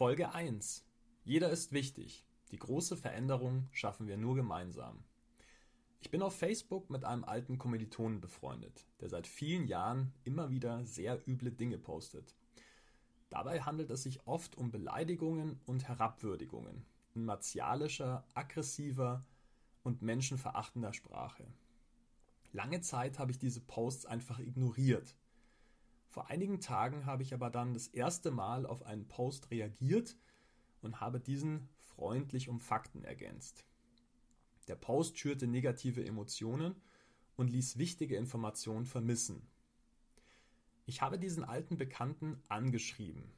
Folge 1. Jeder ist wichtig. Die große Veränderung schaffen wir nur gemeinsam. Ich bin auf Facebook mit einem alten Kommilitonen befreundet, der seit vielen Jahren immer wieder sehr üble Dinge postet. Dabei handelt es sich oft um Beleidigungen und Herabwürdigungen in martialischer, aggressiver und menschenverachtender Sprache. Lange Zeit habe ich diese Posts einfach ignoriert. Vor einigen Tagen habe ich aber dann das erste Mal auf einen Post reagiert und habe diesen freundlich um Fakten ergänzt. Der Post schürte negative Emotionen und ließ wichtige Informationen vermissen. Ich habe diesen alten Bekannten angeschrieben.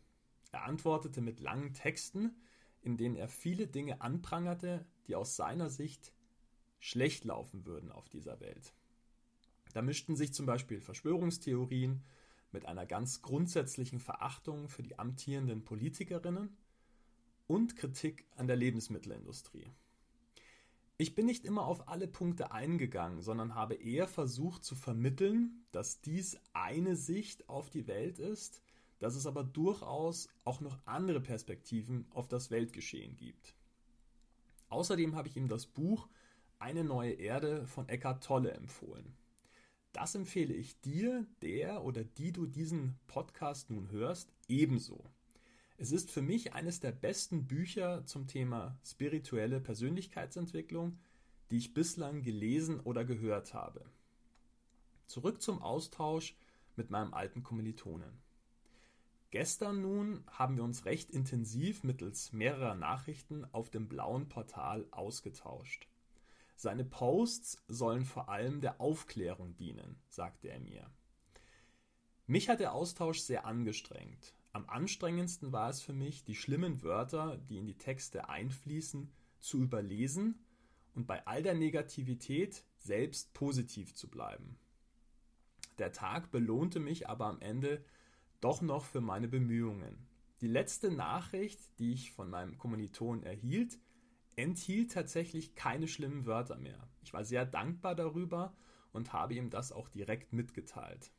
Er antwortete mit langen Texten, in denen er viele Dinge anprangerte, die aus seiner Sicht schlecht laufen würden auf dieser Welt. Da mischten sich zum Beispiel Verschwörungstheorien mit einer ganz grundsätzlichen Verachtung für die amtierenden Politikerinnen und Kritik an der Lebensmittelindustrie. Ich bin nicht immer auf alle Punkte eingegangen, sondern habe eher versucht zu vermitteln, dass dies eine Sicht auf die Welt ist, dass es aber durchaus auch noch andere Perspektiven auf das Weltgeschehen gibt. Außerdem habe ich ihm das Buch Eine neue Erde von Eckhart Tolle empfohlen. Das empfehle ich dir, der oder die du diesen Podcast nun hörst, ebenso. Es ist für mich eines der besten Bücher zum Thema spirituelle Persönlichkeitsentwicklung, die ich bislang gelesen oder gehört habe. Zurück zum Austausch mit meinem alten Kommilitonen. Gestern nun haben wir uns recht intensiv mittels mehrerer Nachrichten auf dem blauen Portal ausgetauscht. Seine Posts sollen vor allem der Aufklärung dienen, sagte er mir. Mich hat der Austausch sehr angestrengt, am anstrengendsten war es für mich, die schlimmen Wörter, die in die Texte einfließen, zu überlesen und bei all der Negativität selbst positiv zu bleiben. Der Tag belohnte mich aber am Ende doch noch für meine Bemühungen. Die letzte Nachricht, die ich von meinem Kommiliton erhielt, enthielt tatsächlich keine schlimmen Wörter mehr. Ich war sehr dankbar darüber und habe ihm das auch direkt mitgeteilt.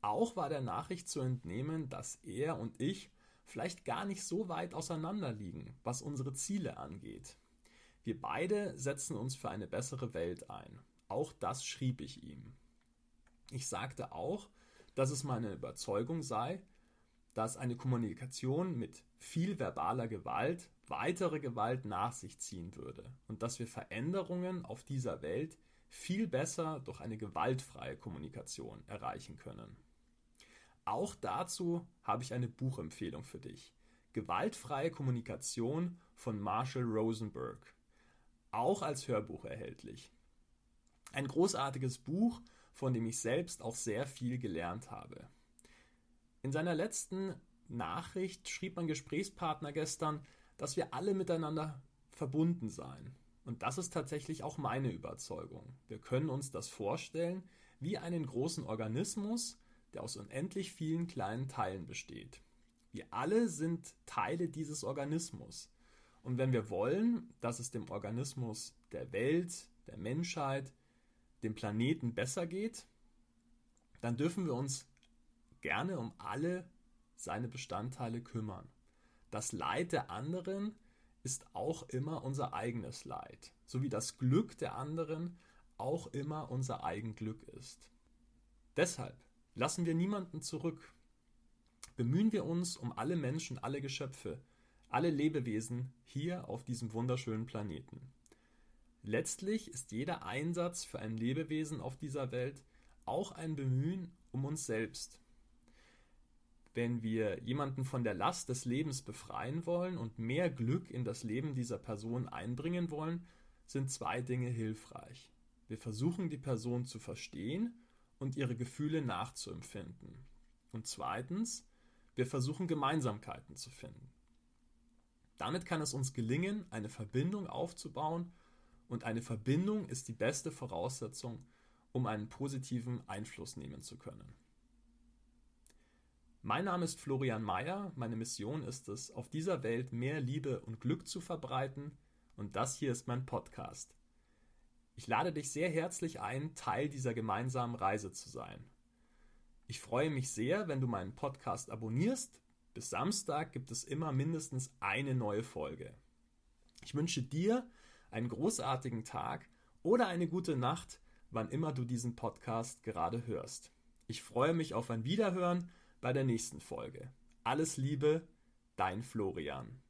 Auch war der Nachricht zu entnehmen, dass er und ich vielleicht gar nicht so weit auseinander liegen, was unsere Ziele angeht. Wir beide setzen uns für eine bessere Welt ein. Auch das schrieb ich ihm. Ich sagte auch, dass es meine Überzeugung sei, dass eine Kommunikation mit viel verbaler Gewalt weitere Gewalt nach sich ziehen würde und dass wir Veränderungen auf dieser Welt viel besser durch eine gewaltfreie Kommunikation erreichen können. Auch dazu habe ich eine Buchempfehlung für dich. Gewaltfreie Kommunikation von Marshall Rosenberg. Auch als Hörbuch erhältlich. Ein großartiges Buch, von dem ich selbst auch sehr viel gelernt habe. In seiner letzten Nachricht schrieb mein Gesprächspartner gestern, dass wir alle miteinander verbunden seien. Und das ist tatsächlich auch meine Überzeugung. Wir können uns das vorstellen wie einen großen Organismus, der aus unendlich vielen kleinen Teilen besteht. Wir alle sind Teile dieses Organismus. Und wenn wir wollen, dass es dem Organismus der Welt, der Menschheit, dem Planeten besser geht, dann dürfen wir uns gerne um alle seine Bestandteile kümmern. Das Leid der anderen ist auch immer unser eigenes Leid, so wie das Glück der anderen auch immer unser Eigenglück ist. Deshalb Lassen wir niemanden zurück. Bemühen wir uns um alle Menschen, alle Geschöpfe, alle Lebewesen hier auf diesem wunderschönen Planeten. Letztlich ist jeder Einsatz für ein Lebewesen auf dieser Welt auch ein Bemühen um uns selbst. Wenn wir jemanden von der Last des Lebens befreien wollen und mehr Glück in das Leben dieser Person einbringen wollen, sind zwei Dinge hilfreich. Wir versuchen die Person zu verstehen und ihre Gefühle nachzuempfinden. Und zweitens, wir versuchen Gemeinsamkeiten zu finden. Damit kann es uns gelingen, eine Verbindung aufzubauen und eine Verbindung ist die beste Voraussetzung, um einen positiven Einfluss nehmen zu können. Mein Name ist Florian Mayer, meine Mission ist es, auf dieser Welt mehr Liebe und Glück zu verbreiten und das hier ist mein Podcast. Ich lade dich sehr herzlich ein, Teil dieser gemeinsamen Reise zu sein. Ich freue mich sehr, wenn du meinen Podcast abonnierst, Bis Samstag gibt es immer mindestens eine neue Folge. Ich wünsche dir einen großartigen Tag oder eine gute Nacht, wann immer du diesen Podcast gerade hörst. Ich freue mich auf ein Wiederhören bei der nächsten Folge. Alles Liebe, dein Florian.